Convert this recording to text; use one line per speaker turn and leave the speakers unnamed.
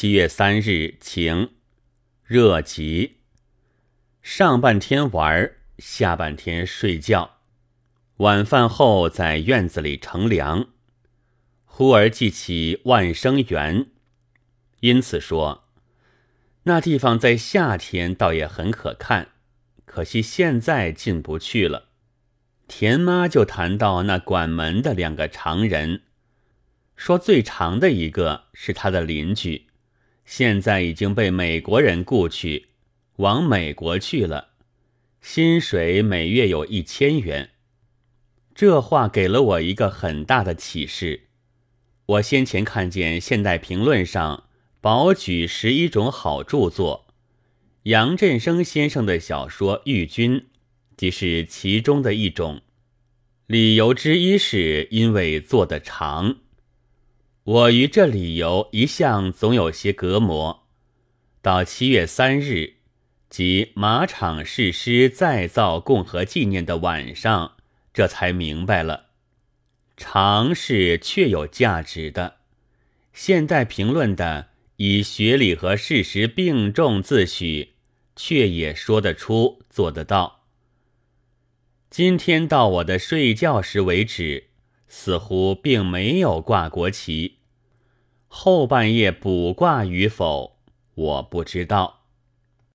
七月三日晴，热极。上半天玩，下半天睡觉。晚饭后在院子里乘凉，忽而记起万生园，因此说那地方在夏天倒也很可看，可惜现在进不去了。田妈就谈到那管门的两个常人，说最长的一个是他的邻居。现在已经被美国人雇去，往美国去了，薪水每月有一千元。这话给了我一个很大的启示。我先前看见《现代评论》上保举十一种好著作，杨振声先生的小说《玉君》即是其中的一种。理由之一是因为做得长。我于这理由一向总有些隔膜，到七月三日，即马场誓师再造共和纪念的晚上，这才明白了。长是确有价值的，现代评论的以学理和事实并重自诩，却也说得出，做得到。今天到我的睡觉时为止。似乎并没有挂国旗，后半夜卜卦与否，我不知道。